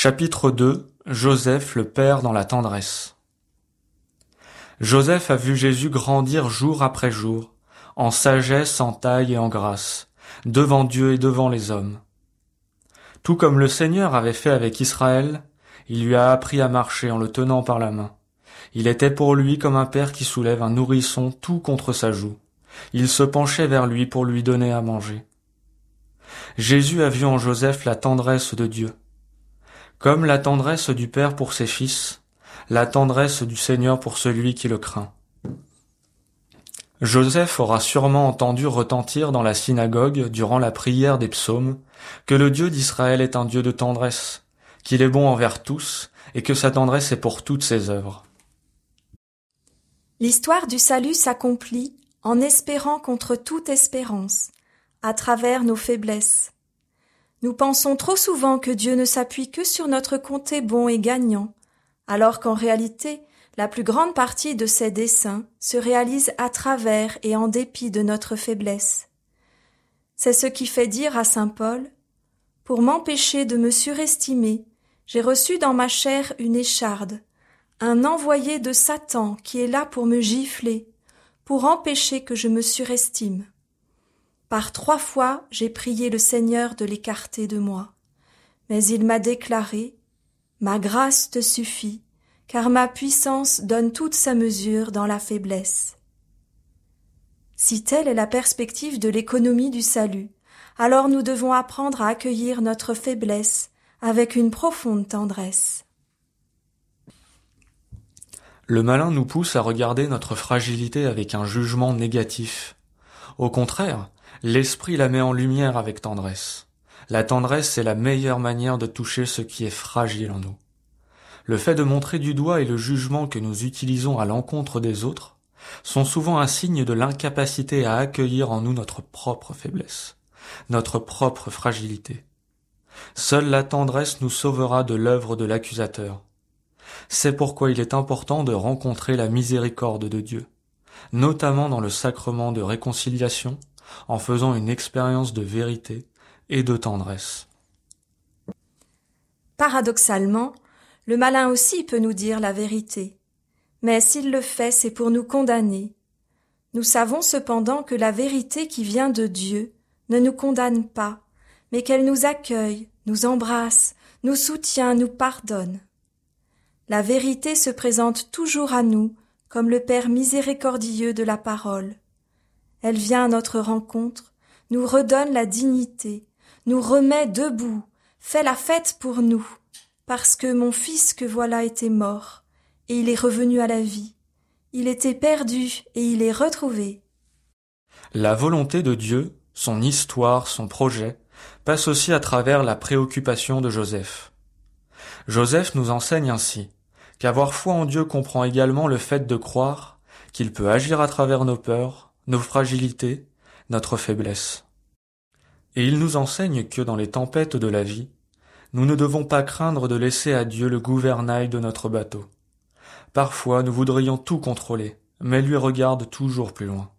Chapitre 2 Joseph le Père dans la tendresse Joseph a vu Jésus grandir jour après jour, en sagesse, en taille et en grâce, devant Dieu et devant les hommes. Tout comme le Seigneur avait fait avec Israël, il lui a appris à marcher en le tenant par la main. Il était pour lui comme un père qui soulève un nourrisson tout contre sa joue. Il se penchait vers lui pour lui donner à manger. Jésus a vu en Joseph la tendresse de Dieu. Comme la tendresse du Père pour ses fils, la tendresse du Seigneur pour celui qui le craint. Joseph aura sûrement entendu retentir dans la synagogue, durant la prière des psaumes, que le Dieu d'Israël est un Dieu de tendresse, qu'il est bon envers tous, et que sa tendresse est pour toutes ses œuvres. L'histoire du salut s'accomplit en espérant contre toute espérance, à travers nos faiblesses. Nous pensons trop souvent que Dieu ne s'appuie que sur notre comté bon et gagnant, alors qu'en réalité, la plus grande partie de ses desseins se réalise à travers et en dépit de notre faiblesse. C'est ce qui fait dire à saint Paul Pour m'empêcher de me surestimer, j'ai reçu dans ma chair une écharde, un envoyé de Satan qui est là pour me gifler, pour empêcher que je me surestime. Par trois fois j'ai prié le Seigneur de l'écarter de moi. Mais il m'a déclaré Ma grâce te suffit, car ma puissance donne toute sa mesure dans la faiblesse. Si telle est la perspective de l'économie du salut, alors nous devons apprendre à accueillir notre faiblesse avec une profonde tendresse. Le malin nous pousse à regarder notre fragilité avec un jugement négatif. Au contraire, l'esprit la met en lumière avec tendresse. La tendresse est la meilleure manière de toucher ce qui est fragile en nous. Le fait de montrer du doigt et le jugement que nous utilisons à l'encontre des autres sont souvent un signe de l'incapacité à accueillir en nous notre propre faiblesse, notre propre fragilité. Seule la tendresse nous sauvera de l'œuvre de l'accusateur. C'est pourquoi il est important de rencontrer la miséricorde de Dieu, notamment dans le sacrement de réconciliation, en faisant une expérience de vérité et de tendresse. Paradoxalement, le malin aussi peut nous dire la vérité. Mais s'il le fait, c'est pour nous condamner. Nous savons cependant que la vérité qui vient de Dieu ne nous condamne pas, mais qu'elle nous accueille, nous embrasse, nous soutient, nous pardonne. La vérité se présente toujours à nous comme le Père miséricordieux de la parole. Elle vient à notre rencontre, nous redonne la dignité, nous remet debout, fait la fête pour nous, parce que mon fils que voilà était mort, et il est revenu à la vie. Il était perdu, et il est retrouvé. La volonté de Dieu, son histoire, son projet, passe aussi à travers la préoccupation de Joseph. Joseph nous enseigne ainsi qu'avoir foi en Dieu comprend également le fait de croire qu'il peut agir à travers nos peurs, nos fragilités, notre faiblesse. Et il nous enseigne que dans les tempêtes de la vie, nous ne devons pas craindre de laisser à Dieu le gouvernail de notre bateau. Parfois nous voudrions tout contrôler, mais lui regarde toujours plus loin.